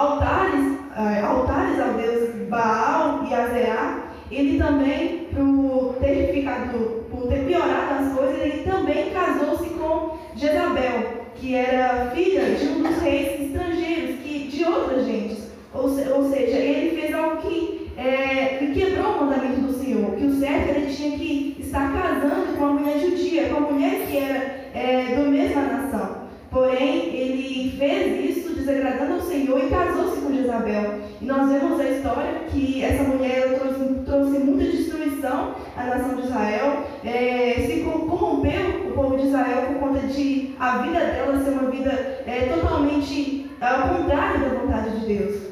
altares, é, altares ao Deus Baal e Azerá, ele também, por ter ficado, por ter piorado as coisas, ele também casou-se com Jezabel, que era filha de um dos reis estrangeiros, que, de outras gentes. Ou, ou seja, ele fez algo que, é, que quebrou o mandamento do Senhor, que o certo ele tinha que estar casando com a mulher judia, com a mulher que era é, da mesma nação. Porém, ele fez isso desagradando ao Senhor e casou-se com Jezabel. E nós vemos a história que essa mulher trouxe, trouxe muita destruição à nação de Israel, é, se corrompeu o povo de Israel por conta de a vida dela ser uma vida é, totalmente ao contrário da vontade de Deus.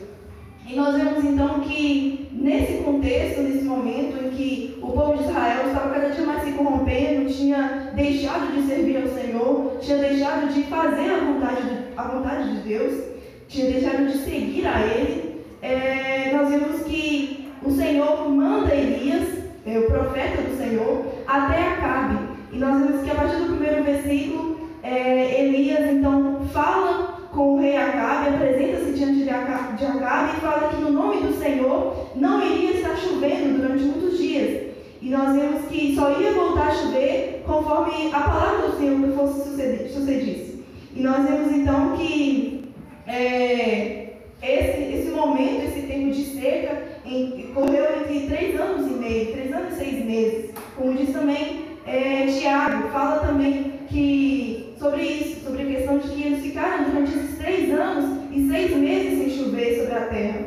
E nós vemos então que nesse contexto, nesse momento em que o povo de Israel estava cada dia mais se corrompendo, tinha deixado de servir ao Senhor, tinha deixado de fazer a vontade de, a vontade de Deus, tinha deixado de seguir a Ele, é, nós vemos que o Senhor manda Elias, é, o profeta do Senhor, até Acabe. E nós vemos que a partir do primeiro versículo, é, Elias então fala com o rei Acabe, apresenta-se diante de Acabe, de Acabe e fala que no nome do Senhor não iria estar chovendo durante muitos dias. E nós vemos que só ia voltar a chover conforme a palavra do Senhor fosse sucedisse. E nós vemos então que é, esse, esse momento, esse tempo de seca, em, correu entre três anos e meio, três anos e seis meses. Como diz também é, Tiago, fala também que sobre isso, sobre a questão de que eles ficaram durante esses três anos e seis meses sem chover sobre a terra.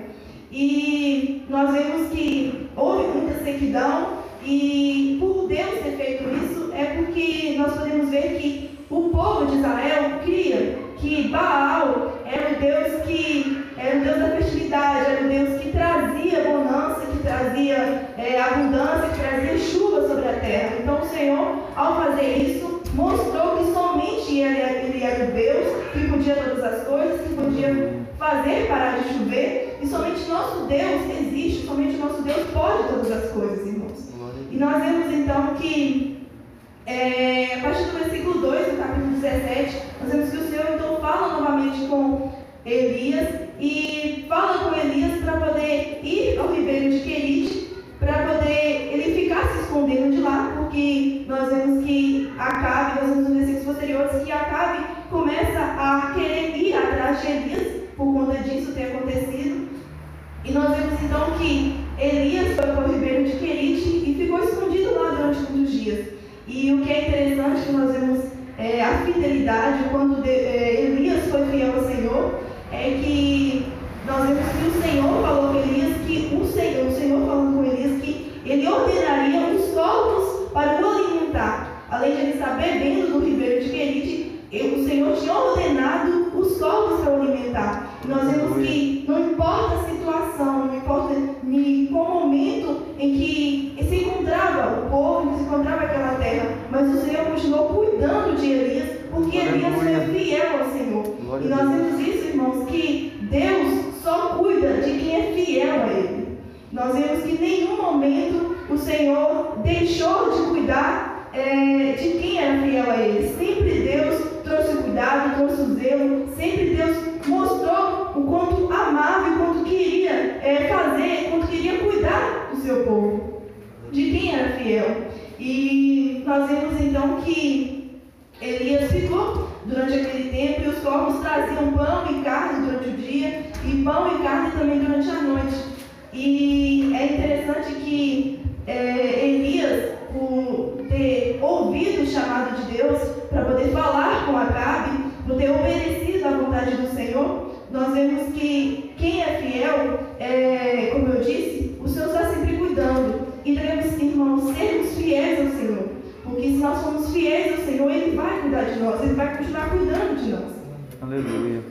E nós vemos que houve muita sequidão, e por Deus ter feito isso, é porque nós podemos ver que o povo de Israel cria que Baal era o Deus que era o Deus da fertilidade, era o Deus que trazia bonança, que trazia é, abundância, que trazia chuva sobre a terra. Então o Senhor, ao fazer isso, mostrou que somente ele, ele era o Deus que podia todas as coisas, que podia fazer parar de chover, e somente nosso Deus existe, somente nosso Deus pode todas as coisas, irmãos. E nós vemos então que, é, a partir do versículo 2 do capítulo 17, nós vemos que o Senhor então fala novamente com Elias e fala com Elias para poder ir ao ribeiro de Querite, para poder ele ficar se escondendo de lá, porque nós vemos que Acabe, nós vemos nos versículos posteriores, que Acabe começa a querer ir atrás de Elias, por conta disso ter acontecido. E nós vemos então que Elias foi para o ribeiro de Querite e ficou escondido lá durante muitos dias. E o que é interessante que nós vemos é, a fidelidade, quando de, é, Elias foi fiel ao Senhor, é que nós vemos que o Senhor falou com Elias que o Senhor, o Senhor falando com Elias que ele ordenaria os corpos para o alimentar. Além de ele estar bebendo do ribeiro de Querite, o Senhor tinha ordenado os corpos para o alimentar. E nós vemos que não importa a situação, não importa em qual momento em que se encontrava o povo, em que se encontrava aquela terra, mas o Senhor continuou cuidando de Elias, porque Elias foi fiel ao Senhor. E nós vemos isso, irmãos, que Deus só cuida de quem é fiel a Ele. Nós vemos que em nenhum momento o Senhor deixou de cuidar é, de quem era fiel a Ele. Sempre Deus trouxe o cuidado, trouxe o zelo, sempre Deus mostrou o quanto amava e quanto queria é, fazer, quanto queria cuidar do seu povo, de quem era fiel. E E nós vemos então que Elias ficou durante aquele tempo e os corpos traziam pão e carne durante o dia e pão e carne também durante a noite. E é interessante que é, Elias, por ter ouvido o chamado de Deus para poder falar com Acabe, por ter obedecido à vontade do Senhor, nós vemos que quem é fiel, é, como eu disse, o Senhor está sempre cuidando. E devemos, irmãos, sermos fiéis ao Senhor. Porque se nós somos fiéis ao Senhor, Ele vai cuidar de nós, Ele vai continuar cuidando de nós. Aleluia.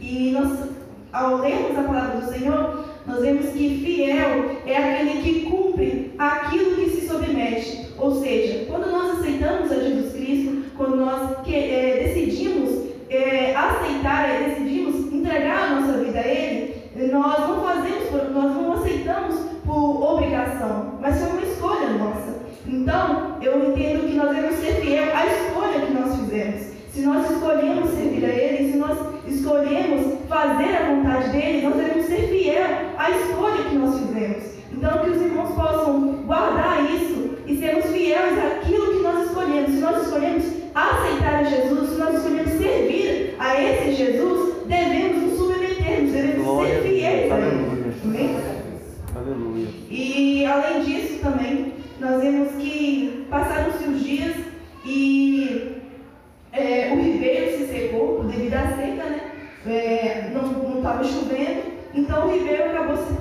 E nós, ao lermos a palavra do Senhor, nós vemos que fiel é aquele que cumpre aquilo que se submete. Ou seja, quando nós aceitamos a Jesus Cristo, quando nós que, é, decidimos é, aceitar, é, decidimos entregar a nossa vida a Ele, nós não fazemos, nós não aceitamos por obrigação, mas foi uma escolha nossa. Então, eu entendo que nós devemos ser fiel à escolha que nós fizemos. Se nós escolhemos servir a Ele, se nós escolhemos fazer a vontade dele, nós devemos ser fiel à escolha que nós fizemos. Então, que os irmãos possam guardar isso e sermos fiéis àquilo que nós escolhemos. Se nós escolhemos aceitar a Jesus, se nós escolhemos servir a esse Jesus, devemos nos submetermos, devemos Glória. ser fiéis a Ele. Amém? Aleluia. E além disso também, nós vemos que passaram-se os dias e é, o ribeiro se secou devido à seca, né? É, não chovendo, então o ribeiro acabou se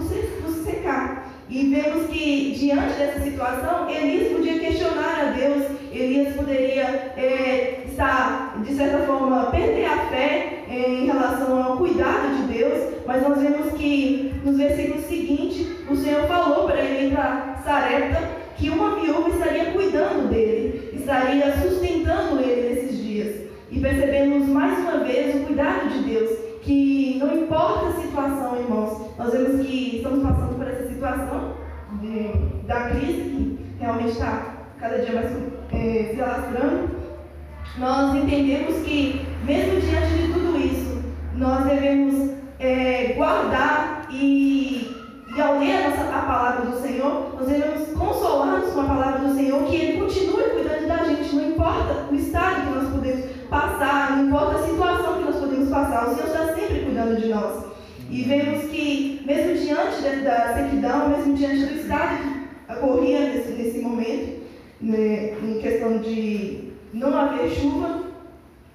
secar. E vemos que, diante dessa situação, Elias podia questionar a Deus, Elias poderia é, estar, de certa forma, perder a fé é, em relação ao cuidado de Deus, mas nós vemos que nos versículos seguintes, o Senhor falou para ele ir para Sarepta que uma viúva estaria cuidando dele, estaria sustentando ele nesses dias. E percebemos mais uma vez o cuidado de Deus, que não importa a situação, irmãos, nós vemos que estamos passando por essa situação de, da crise, que realmente está cada dia mais é, se alastrando. Nós entendemos que, mesmo diante de tudo isso, nós devemos é, guardar e, e, ao ler a, a palavra do Senhor, nós devemos consolar-nos com a palavra do Senhor, que Ele continue cuidando da gente, não importa o estado que nós podemos passar, não importa a situação que nós podemos passar, o Senhor está sempre cuidando de nós. E vemos que, mesmo diante da sequidão, mesmo diante do estado que ocorria nesse, nesse momento, né, em questão de não haver chuva,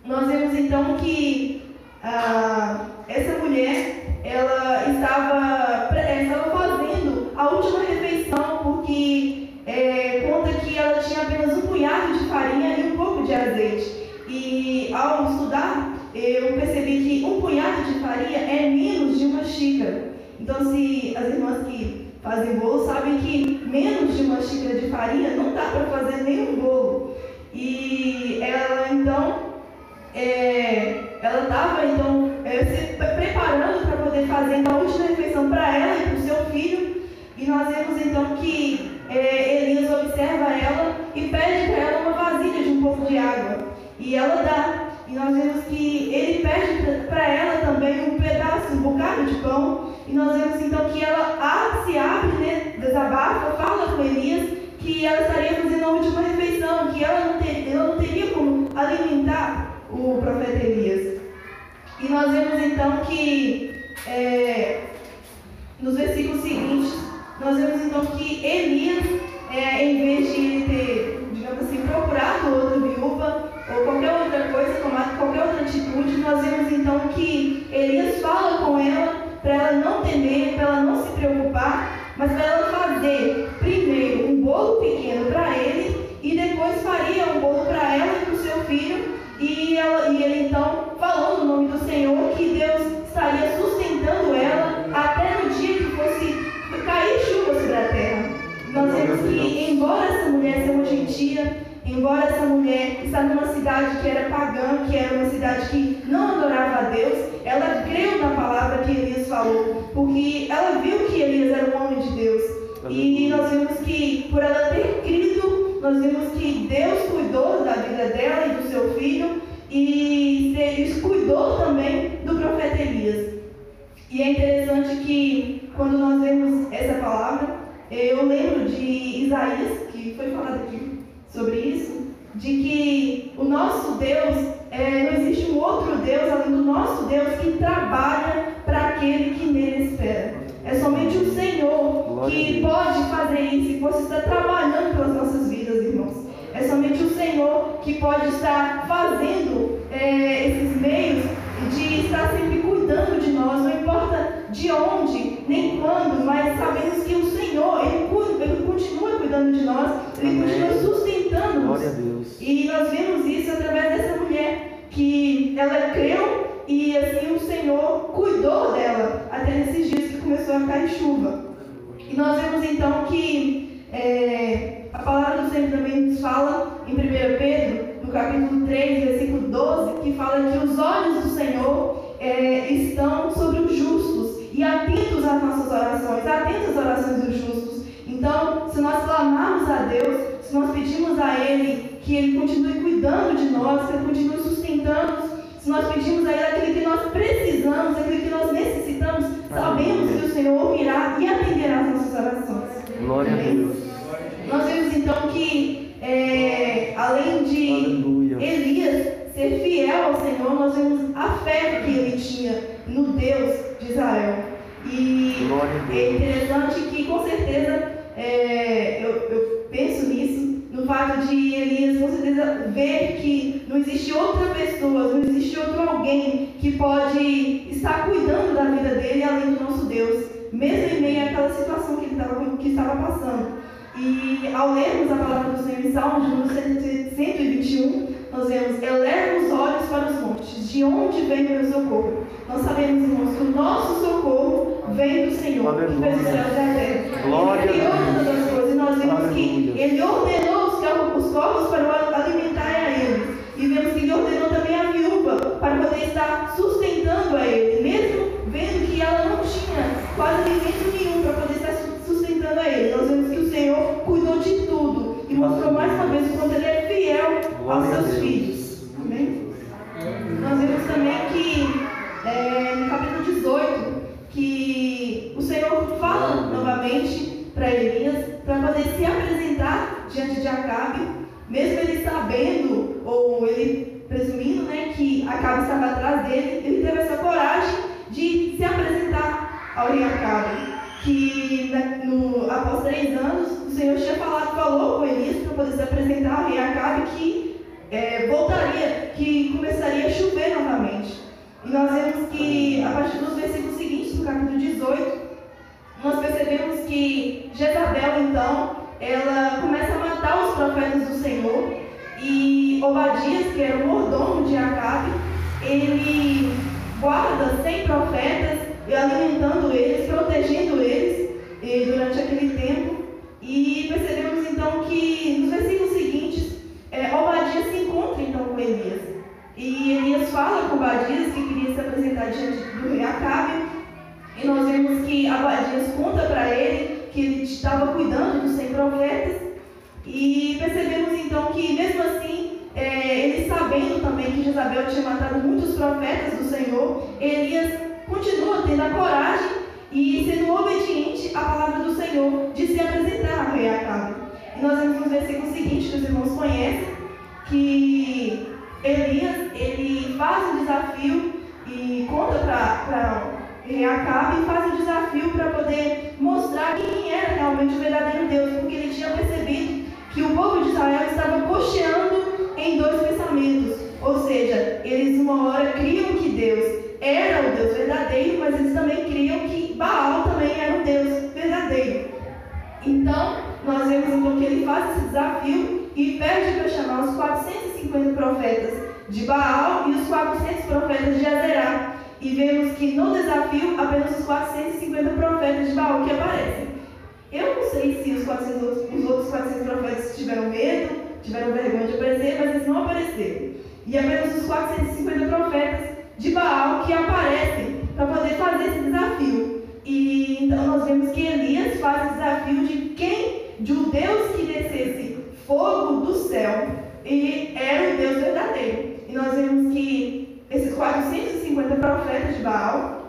nós vemos então que ah, essa mulher ela estava, estava fazendo a última refeição porque é, conta que ela tinha apenas um punhado de farinha e um pouco de azeite. E ao estudar, eu percebi que um punhado de farinha é menos de uma xícara. Então, se as irmãs que fazem bolo sabem que menos de uma xícara de farinha não dá para fazer nenhum bolo. E ela então, é, ela estava então é, se preparando para poder fazer a última refeição para ela e para o seu filho. E nós vemos então que é, Elias observa ela e pede para ela uma vasilha de um pouco de água. E ela dá. E nós vemos que ele pede para ela também um pedaço, um bocado de pão. E nós vemos então que ela se abre, né, desabafa, fala com Elias que ela estaria fazendo a última refeição, que ela não, ter, ela não teria como alimentar o profeta Elias. E nós vemos então que é, nos versículos seguintes, nós vemos então que Elias, é, em vez de ele ter, digamos assim, procurado outra viúva, ou qualquer tomar qualquer outra atitude, nós vemos então que Elias fala com ela para ela não temer, para ela não se preocupar, mas para ela fazer primeiro um bolo pequeno para ele e depois faria um bolo para ela e para o seu filho. E, ela, e ele então falou no nome do Senhor que Deus estaria sustentando ela até no dia que fosse cair chuva sobre a terra. Nós vemos que, embora essa mulher seja uma gentia, Embora essa mulher está numa cidade que era pagã, que era uma cidade que não adorava a Deus, ela creu na palavra que Elias falou, porque ela viu que Elias era um homem de Deus. E nós vemos que, por ela ter crido, nós vemos que Deus cuidou da vida dela e do seu filho, e Deus cuidou também do profeta Elias. E é interessante que, quando nós vemos essa palavra, eu lembro de Isaías, que foi falado aqui sobre isso, de que o nosso Deus, é, não existe um outro Deus além do nosso Deus que trabalha para aquele que nele espera. É somente o Senhor que pode fazer isso e você está trabalhando pelas nossas vidas, irmãos. É somente o Senhor que pode estar fazendo é, esses meios de estar sempre cuidando de nós, não importa de onde, nem quando, mas sabemos que o Senhor, Ele, cuida, ele continua cuidando de nós, Ele continua sustentando-nos. E nós vemos isso através dessa mulher, que ela creu e assim o Senhor cuidou dela até nesses dias que começou a cair chuva. E nós vemos então que é, a palavra do Senhor também nos fala em 1 Pedro, no capítulo 3, versículo 12, que fala que os olhos do Senhor é, estão sobre os justos e atentos às nossas orações, atentos às orações dos justos. Então, se nós clamarmos a Deus, se nós pedimos a Ele que Ele continue cuidando de nós, que Ele continue sustentando, se nós pedimos a Ele aquilo que nós precisamos, aquilo que nós necessitamos, sabemos que o Senhor ouvirá e atenderá as nossas orações. Glória a Deus. Nós vemos então que, é, além de Aleluia. Elias ser fiel ao Senhor, nós vemos a fé que ele tinha no Deus de Israel. E é interessante que, com certeza, é, eu, eu penso nisso, no fato de Elias, com certeza, ver que não existe outra pessoa, não existe outro alguém que pode estar cuidando da vida dele além do nosso Deus, mesmo em meio àquela situação que ele estava, que estava passando. E ao lermos a palavra do Senhor em Salmos, no 121, nós vemos: Eleva os olhos para os montes, de onde vem o meu socorro? Nós sabemos, irmãos, que o nosso socorro vem do Senhor, que fez os céus e a terra. Glória ele criou todas as coisas, e nós vemos Aleluia. que Ele ordenou os corvos para alimentar a eles. E vemos que Ele ordenou também a viúva para poder estar sustentando a ele, mesmo vendo que ela não tinha quase alimento nenhum para poder estar sustentando a ele. Nós vemos que o Senhor cuidou de tudo e mostrou mais uma vez o quanto Ele é fiel aos seus filhos. Amém? Nós vemos também que é, no capítulo 18, que o Senhor fala novamente para Elias para poder se apresentar diante de Acabe, mesmo ele sabendo, ou ele presumindo né, que Acabe estava atrás dele, ele teve essa coragem de se apresentar ao rei Acabe que no, após três anos o Senhor tinha falado, falou com Elias para poder se apresentar ao rei Acabe que é, voltaria, que começaria a chover novamente. E nós vemos que a partir dos versículos seguintes, do capítulo 18, nós percebemos que Jezabel então, ela começa a matar os profetas do Senhor e Obadias, que era o mordomo de Acabe, ele guarda 100 profetas alimentando eles, protegendo eles durante aquele tempo. E percebemos então que nos versículos seguintes, é, Obadias se encontra então com Elias. E Elias fala com Obadias que queria se apresentar diante do rei Acabe. E nós vemos que Abadias conta para ele que ele estava cuidando dos 100 profetas. E percebemos então que, mesmo assim, é, ele sabendo também que Jezabel tinha matado muitos profetas do Senhor, Elias continua tendo a coragem e sendo obediente à palavra do Senhor de se apresentar ao rei Acabe. E nós vemos no versículo seguinte, que os irmãos conhecem, que Elias, ele faz um desafio e conta para rei Acabe e faz um desafio para poder mostrar quem era realmente o verdadeiro Deus, porque ele tinha percebido que o povo de Israel estava cocheando em dois pensamentos. Ou seja, eles uma hora criam que Deus era o Deus verdadeiro, mas eles também criam que Baal também era o Deus verdadeiro. Então, nós vemos então que ele faz esse desafio e pede para chamar os 450 profetas de Baal e os 400 profetas de Azerá. E vemos que no desafio apenas os 450 profetas de Baal que aparecem. Eu não sei se os, 400, os outros 400 profetas tiveram medo, tiveram vergonha de aparecer, mas eles não apareceram. E apenas os 450 profetas de Baal que aparecem para poder fazer esse desafio. E então nós vemos que Elias faz o desafio de quem, de um Deus que descesse fogo do céu, e era o Deus verdadeiro. E nós vemos que esses 450 profetas de Baal,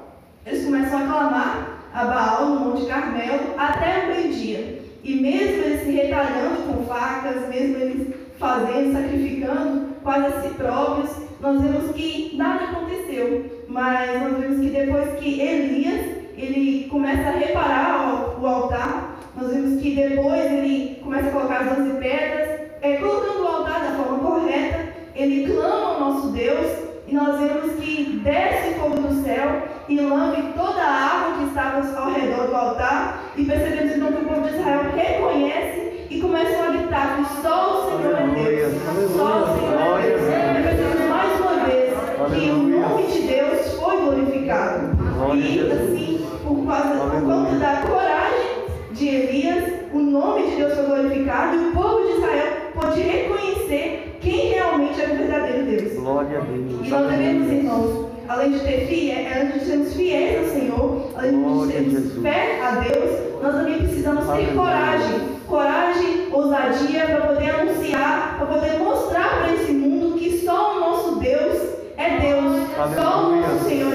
eles começam a clamar a Baal no Monte Carmelo até o meio-dia. E mesmo eles se retalhando com facas, mesmo eles fazendo, sacrificando quase a si próprios, nós vemos que nada aconteceu. Mas nós vemos que depois que Elias ele começa a reparar o altar, nós vemos que depois ele começa a colocar as 12 pedras, é, colocando o altar da forma correta, ele clama ao nosso Deus e nós vemos que desce fogo do céu e lambe toda a água que estava ao redor do altar. E percebemos então que o povo de Israel reconhece e começam a gritar que só o Senhor é Deus, só o Senhor é Deus. E percebemos mais uma vez que o nome de Deus foi glorificado. E assim, por, causa, por conta da coragem de Elias, o nome de Deus foi glorificado e o povo de Israel pôde reconhecer quem realmente era o verdadeiro Deus. Glória a Deus. E nós devemos, irmãos, além de ter fé, é, além de sermos fiéis ao Senhor, além de termos fé a Deus, nós também precisamos ter coragem. Coragem, ousadia para poder anunciar, para poder mostrar para esse mundo que só o nosso Deus é Deus. Só o nosso Senhor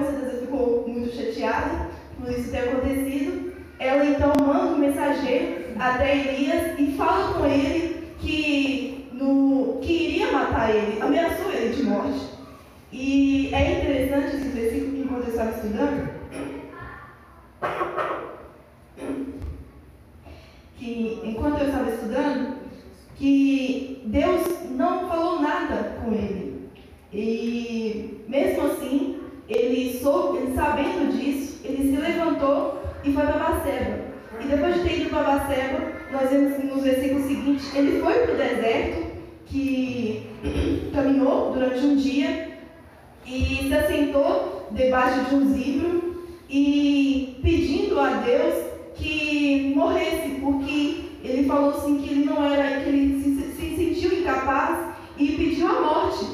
com certeza ficou muito chateada por isso ter acontecido. Ela então manda um mensageiro até Elias e fala com ele que, no, que iria matar ele, ameaçou ele de morte. E é interessante esse versículo que enquanto eu estava estudando, que enquanto eu estava estudando, que Deus não falou nada com ele. E mesmo assim, ele, soube, sabendo disso, ele se levantou e foi para Baceba. E depois de ter ido para Baceba, nós vemos nos versículos seguintes, ele foi para o deserto, que caminhou durante um dia e se assentou debaixo de um zibro e pedindo a Deus que morresse, porque ele falou assim que ele não era, que ele se, se sentiu incapaz e pediu a morte,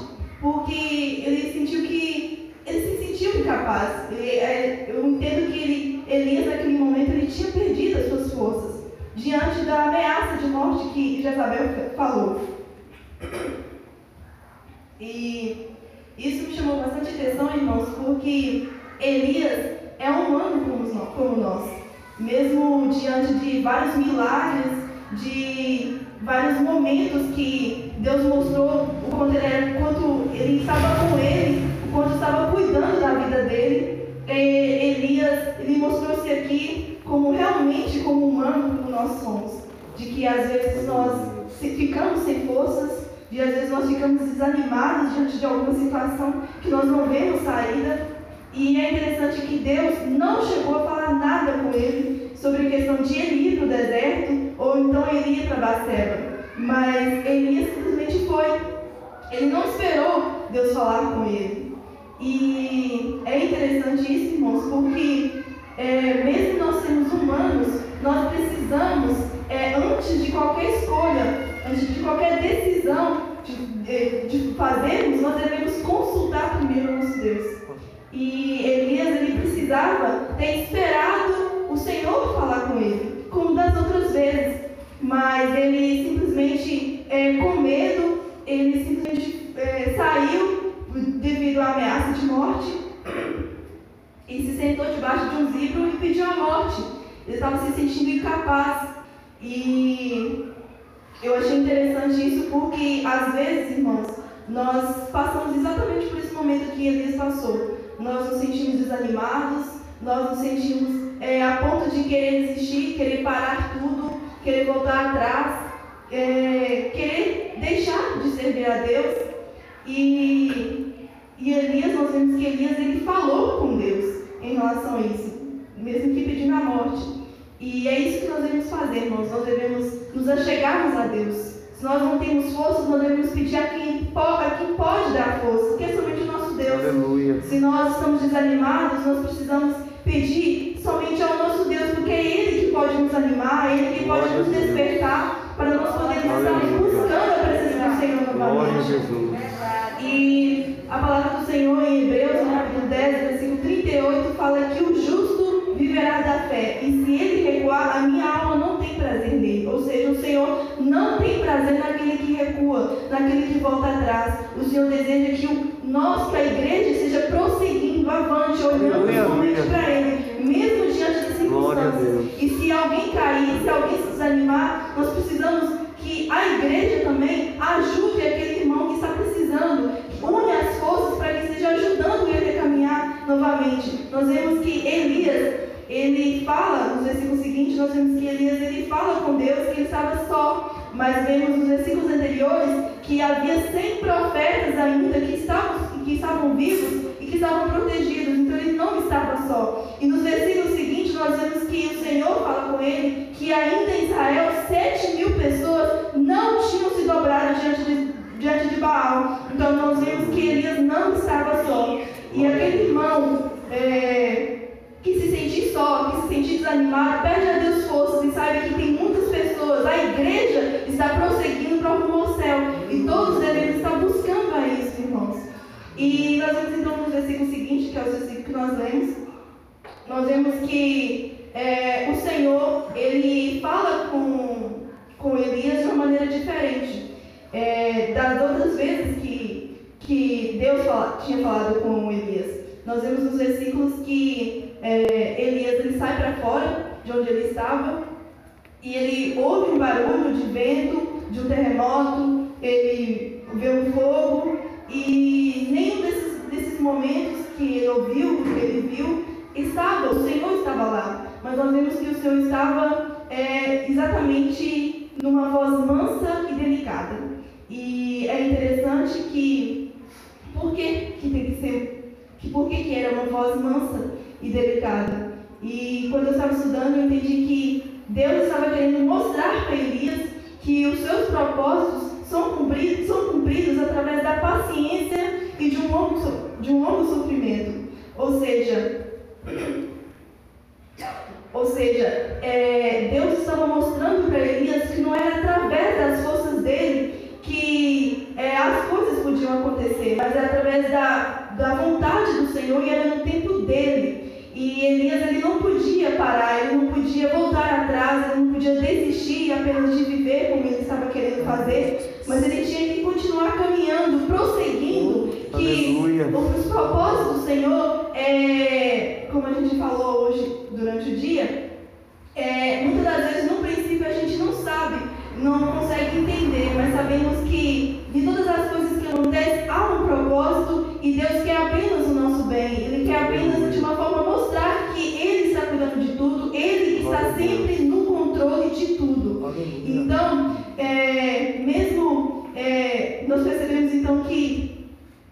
porque ele sentiu que ele se sentiu incapaz. Ele, eu entendo que ele, Elias naquele momento ele tinha perdido as suas forças diante da ameaça de morte que Jezabel falou. E isso me chamou bastante atenção, irmãos, porque Elias é humano como nós. Mesmo diante de vários milagres, de vários momentos que Deus mostrou o quanto ele, era, quanto ele estava com ele, o quanto estava cuidando da vida dele, Elias ele mostrou-se aqui como realmente como humano como nós somos. De que às vezes nós ficamos sem forças, e às vezes nós ficamos desanimados diante de alguma situação que nós não vemos saída. E é interessante que Deus não chegou a falar nada com ele sobre a questão de ele ir para o deserto ou então ele ir para Baceba. Mas Elias simplesmente foi. Ele não esperou Deus falar com ele. E é irmãos, porque é, mesmo nós sermos humanos, nós precisamos, é, antes de qualquer escolha, antes de qualquer decisão de, de fazermos, nós devemos consultar primeiro o nosso Deus. E Elias ele precisava ter esperado o Senhor falar com ele, como das outras vezes. Mas ele simplesmente, é, com medo, ele simplesmente é, saiu devido à ameaça de morte e se sentou debaixo de um zibro e pediu a morte. Ele estava se sentindo incapaz. E eu achei interessante isso porque às vezes, irmãos, nós passamos exatamente por esse momento que Elias passou. Nós nos sentimos desanimados, nós nos sentimos é, a ponto de querer desistir, querer parar tudo, querer voltar atrás, é, querer deixar de servir a Deus. E, e Elias, nós vemos que Elias ele falou com Deus em relação a isso, mesmo que pedindo a morte. E é isso que nós devemos fazer, irmãos. Nós devemos nos achegarmos a Deus. Se nós não temos força, nós devemos pedir a quem, a quem pode dar força, que é somente o nosso Deus. Aleluia. Se nós estamos desanimados, nós precisamos pedir somente ao nosso Deus, porque é Ele que pode nos animar, é Ele que pode nos despertar para nós podermos estar buscando Glória a. Jesus. E a palavra do Senhor em Hebreus, no capítulo 10, versículo 38, fala que o justo viverá da fé. E se ele recuar, a minha alma não tem prazer nele. Ou seja, o Senhor não tem prazer naquele que recua, naquele que volta atrás. O Senhor deseja que o, nós, que a igreja, esteja prosseguindo avante, olhando somente para Ele, mesmo diante das circunstâncias. E se alguém cair, se alguém se desanimar, nós precisamos que a igreja também ajude aquele irmão que está precisando, une as forças para que esteja ajudando ele a caminhar novamente. Nós vemos que Elias, ele fala, nos versículos seguintes, nós vemos que Elias ele fala com Deus que ele estava só, mas vemos nos versículos anteriores que havia 100 profetas ainda que estavam, que estavam vivos e que estavam protegidos, então ele não estava só. E nos versículos seguintes nós vemos que o Senhor fala com ele que ainda em Israel 7 mil pessoas não tinham diante de, diante de Baal. Então nós vemos que Elias não estava só. E aquele irmão é, que se sentir só, que se sentir desanimado, pede a Deus forças e saiba que tem muitas pessoas, a igreja está prosseguindo para ao céu. E todos devemos estar buscando a isso, irmãos. E nós vemos então no versículo seguinte, que é o versículo que nós lemos, nós vemos que é, o Senhor, ele fala com, com Elias de uma maneira diferente. É, das outras vezes que, que Deus fala, tinha falado com Elias. Nós vemos nos versículos que é, Elias ele sai para fora de onde ele estava e ele ouve um barulho de vento, de um terremoto, ele vê um fogo e nenhum desses, desses momentos que ele ouviu, que ele viu, estava, o Senhor estava lá. Mas nós vemos que o Senhor estava é, exatamente numa voz mansa e delicada. E é interessante que, por que, que tem que ser, que por que, que era uma voz mansa e delicada? E quando eu estava estudando, eu entendi que Deus estava querendo mostrar para Elias que os seus propósitos são cumpridos, são cumpridos através da paciência e de um longo, de um longo sofrimento. Ou seja, ou seja, é, Deus estava mostrando para Elias que não era através das forças dele que é, as coisas podiam acontecer, mas era através da, da vontade do Senhor e era no tempo dele. E Elias ele não podia parar, ele não podia voltar atrás, ele não podia desistir apenas de viver como ele estava querendo fazer, mas ele tinha que continuar caminhando, prosseguindo, que os propósitos do Senhor, é, como a gente falou hoje durante o dia, é, muitas das vezes no princípio a gente não sabe, não consegue mas sabemos que de todas as coisas que acontecem há um propósito e Deus quer apenas o nosso bem. Ele quer apenas de uma forma mostrar que Ele está cuidando de tudo, Ele está sempre no controle de tudo. Então, é, mesmo é, nós percebemos então que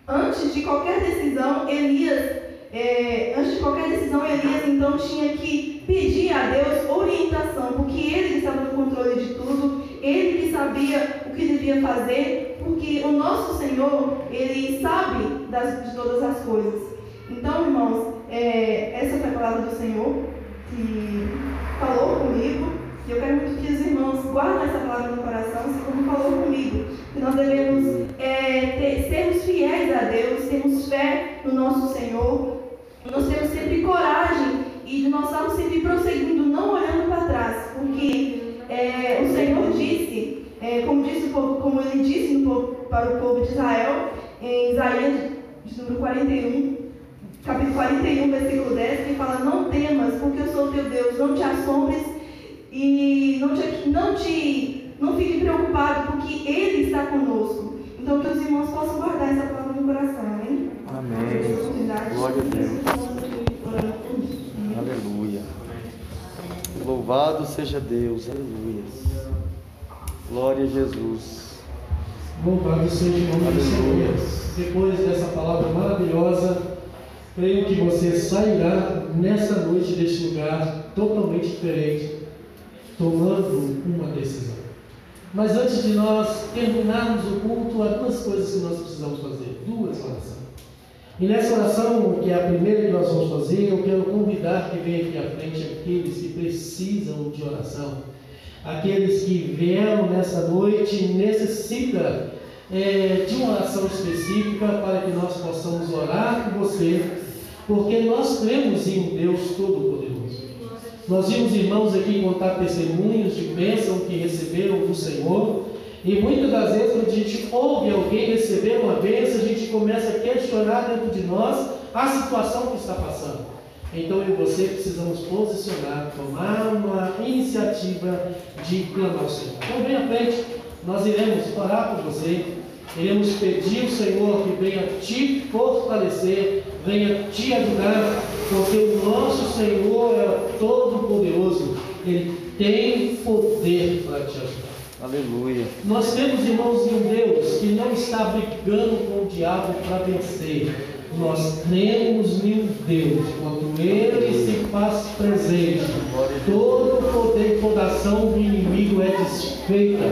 antes de qualquer decisão, Elias, é, antes de qualquer decisão, Elias então tinha que pedir a Deus orientação, porque ele estava no controle de tudo, ele que sabia o que devia fazer, porque o nosso Senhor, ele sabe das, de todas as coisas. Então, irmãos, é, essa foi a palavra do Senhor que falou comigo. E eu quero muito que os irmãos guardem essa palavra no coração, assim como falou comigo. Que nós devemos é, ter, sermos fiéis a Deus, termos fé no nosso Senhor. Nós temos sempre coragem e de nós estamos sempre prosseguindo, não olhando para trás. Porque é, o Senhor disse, é, como, disse povo, como ele disse povo- para o povo de Israel, em Isaías, de número 41, capítulo 41, versículo 10, que fala: Não temas, porque eu sou teu Deus, não te assombres e não te, não te, Não fique preocupado, porque Ele está conosco. Então, que os irmãos possam guardar essa palavra no coração, hein? Amém. Glória a Deus. Aleluia. Louvado seja Deus. Aleluia. Glória a Jesus. Louvado seja o nome do Senhor. Depois dessa palavra maravilhosa, creio que você sairá nessa noite deste lugar totalmente diferente, tomando uma decisão. Mas antes de nós terminarmos o culto, há duas coisas que nós precisamos fazer. Duas orações. E nessa oração, que é a primeira que nós vamos fazer, eu quero convidar que venham aqui à frente aqueles que precisam de oração. Aqueles que vieram nessa noite necessitam é, de uma oração específica para que nós possamos orar por você, porque nós cremos em um Deus Todo-Poderoso. Nós vimos irmãos aqui contar testemunhos de bênção que receberam do Senhor. E muitas das vezes, quando a gente ouve alguém receber uma bênção, a gente começa a questionar dentro de nós a situação que está passando. Então eu e você precisamos posicionar, tomar uma iniciativa de clamar ao Senhor. Então vem à frente, nós iremos orar por você, iremos pedir ao Senhor que venha te fortalecer, venha te ajudar, porque o nosso Senhor é todo poderoso, Ele tem poder para te ajudar. Aleluia. Nós temos, irmãos, em um Deus que não está brigando com o diabo para vencer. Nós cremos em Deus, quando Ele se faz presente, todo o poder e fundação do inimigo é desfeita.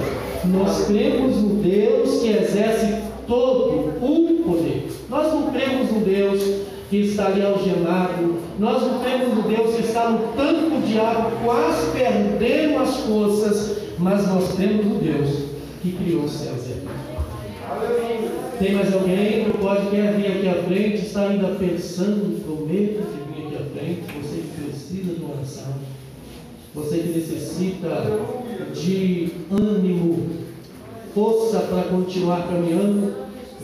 Nós cremos no Deus que exerce todo o poder. Nós não cremos no Deus que está ali algemado, nós não cremos no Deus que está lutando com o diabo, quase perdendo as forças, mas nós temos no Deus que criou os céus e a terra. Tem mais alguém que pode quer vir aqui à frente, está ainda pensando com medo de vir aqui à frente, você que precisa de oração, você que necessita de ânimo, força para continuar caminhando,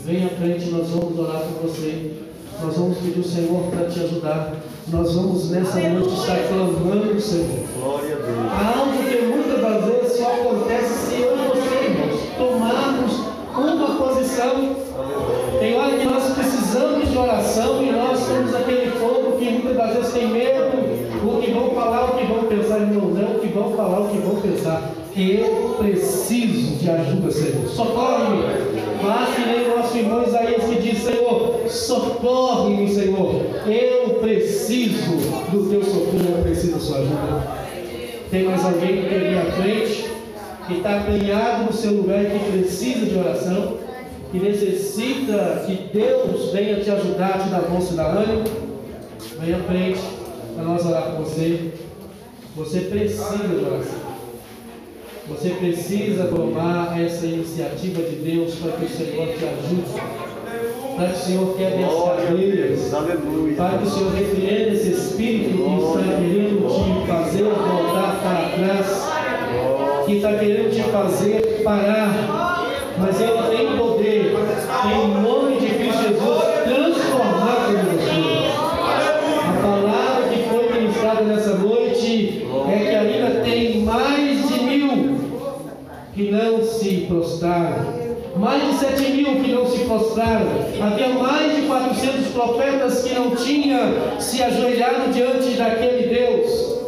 vem à frente, nós vamos orar por você. Nós vamos pedir o Senhor para te ajudar. Nós vamos nessa noite estar clamando o Senhor. Glória a Deus. Tem medo. O que vão falar, o que vão pensar, irmão, não, o que vão falar, o que vão pensar. Eu preciso de ajuda, Senhor. Socorre-me. Mas que nem nosso irmão Isaías que diz, Senhor, socorre-me, Senhor. Eu preciso do teu socorro, eu preciso da sua ajuda. Tem mais alguém que vir à frente, que está acanhado no seu lugar e que precisa de oração, que necessita que Deus venha te ajudar, te dar força e dar ânimo? Venha à frente para nós orar por você. Você precisa de oração. Você precisa tomar essa iniciativa de Deus para que o Senhor te ajude. Para que o Senhor quebre as cadeias. Aleluia. Para que o Senhor repreenda esse espírito que está querendo te fazer voltar para trás. Que está querendo te fazer parar. Mas Ele tem poder, em que não se prostraram. Mais de sete mil que não se prostraram. Havia mais de 400 profetas que não tinham se ajoelhado diante daquele Deus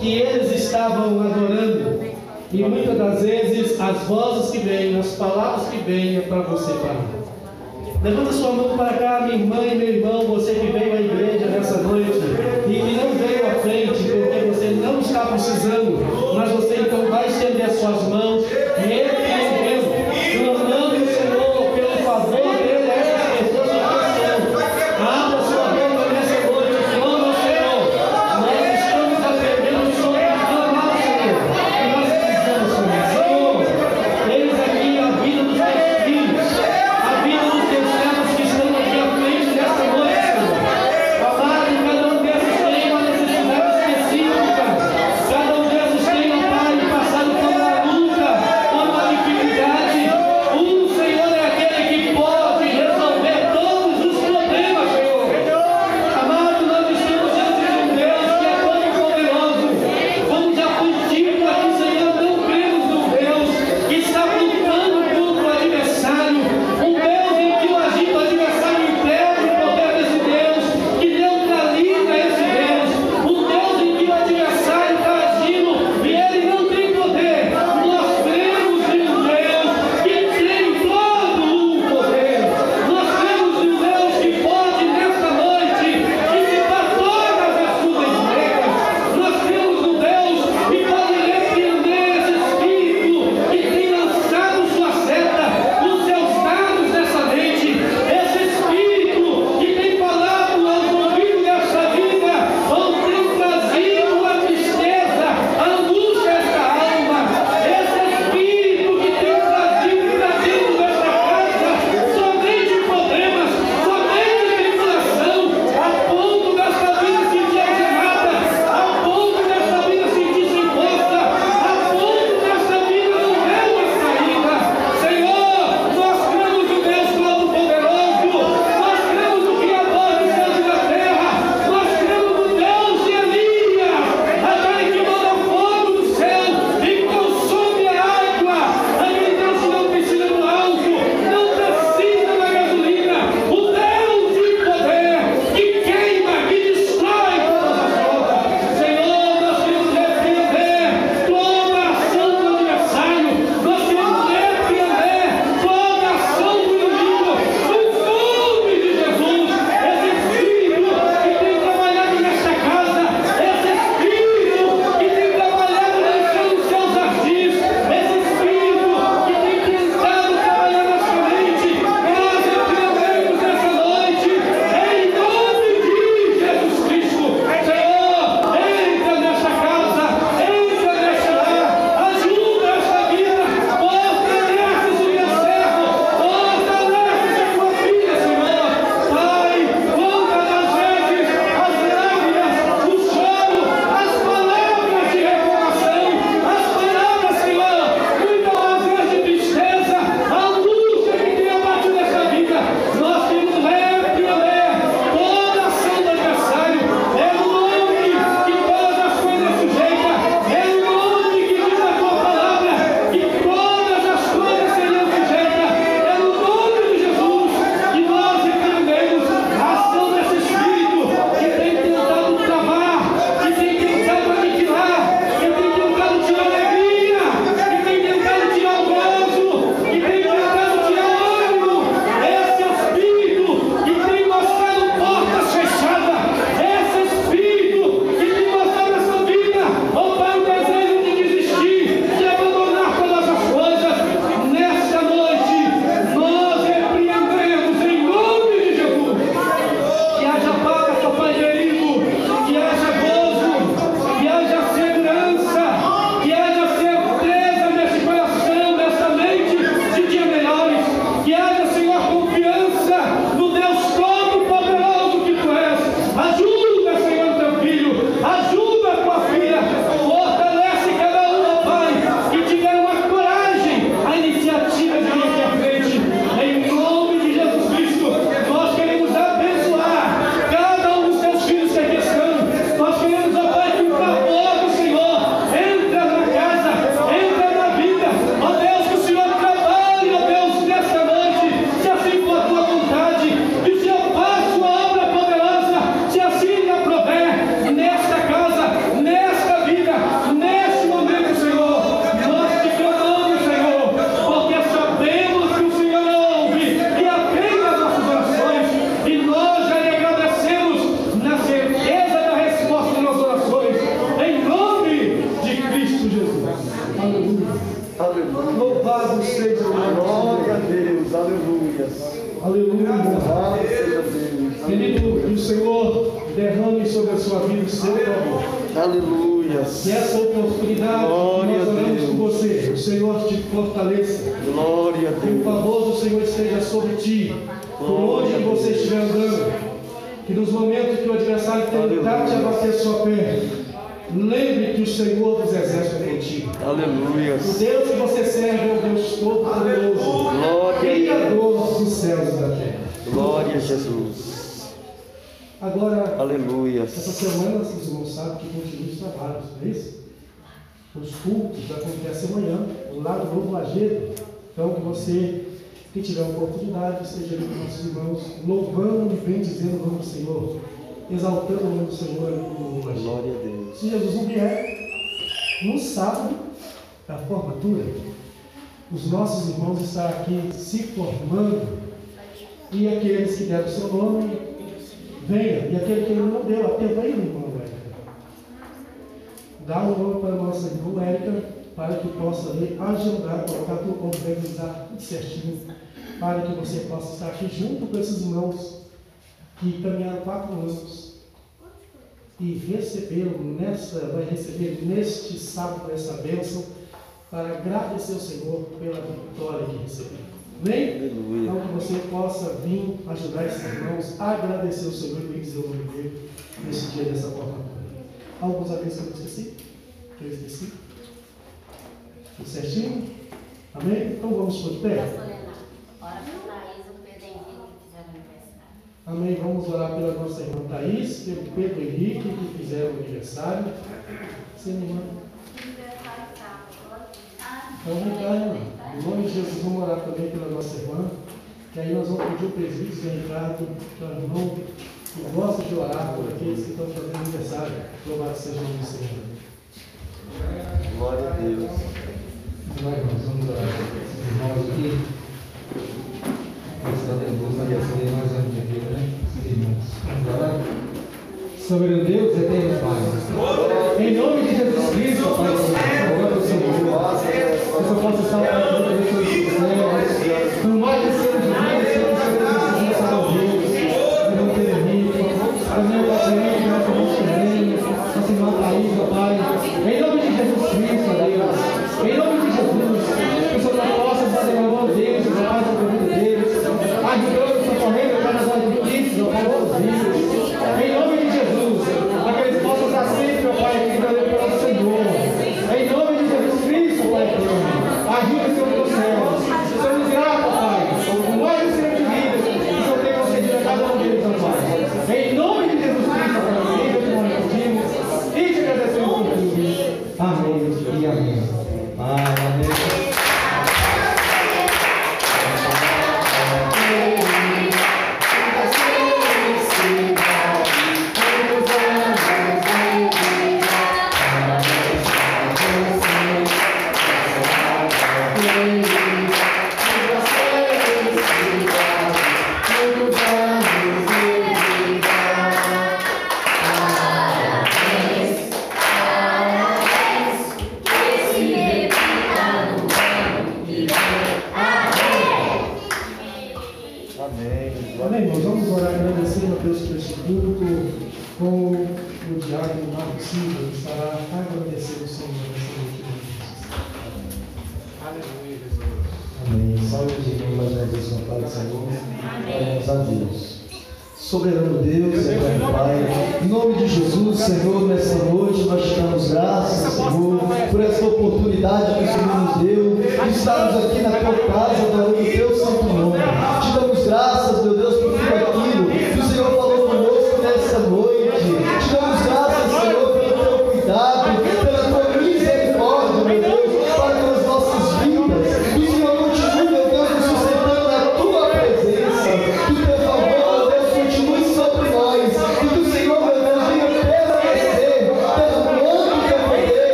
que eles estavam adorando. E muitas das vezes as vozes que vêm, as palavras que vêm é para você parar. Levanta sua mão para cá, minha irmã e meu irmão, você que veio à igreja nessa noite e que não veio à frente porque você não está precisando, mas você então vai estender as suas mãos, repreendendo, amanhã, lá do Novo Lajeiro. Então, que você, que tiver oportunidade, esteja ali com nossos irmãos, louvando e bendizendo o nome do Senhor, exaltando o nome do Senhor ali no Novo Lajeiro. Glória a Deus. Se Jesus não vier, no sábado da formatura, os nossos irmãos estarão aqui se formando e aqueles que deram o seu nome, venha. E aquele que não deu, até venha, irmão Érica. Dá o nome para a nossa irmã Érica, para que possa ali agendar, colocar tudo, organizar tudo certinho, para que você possa estar aqui junto com esses irmãos que caminharam quatro anos e recebê-lo nessa, vai receber neste sábado essa bênção para agradecer ao Senhor pela vitória que recebeu. Amém? Aleluia. Então que você possa vir ajudar esses irmãos agradecer ao Senhor e bendizer o nome dele nesse dia dessa formatura. Alguns avisos que eu esqueci? Que eu esqueci? Certinho? Amém? Então vamos por de pé. O. Amém. Vamos orar pela nossa irmã Thaís, pelo Pedro Henrique, que fizeram aniversário. Você me manda. Então vem cá, irmã. Em nome de Jesus, vamos orar também pela nossa irmã. Que aí nós vamos pedir o presbítero Zé Ricardo, que é um irmão que gosta de orar por aqueles que estão fazendo aniversário. Louvado seja o nome do Senhor. Glória a Deus. Vai, irmãos, vamos orar. Irmãos aqui. Graças a Deus, agradecer mais um dia, né? Irmãos, vamos orar. Soberano Deus, eterno Pai. Em nome de Jesus Cristo, Pai, ao Senhor. Que eu possa estar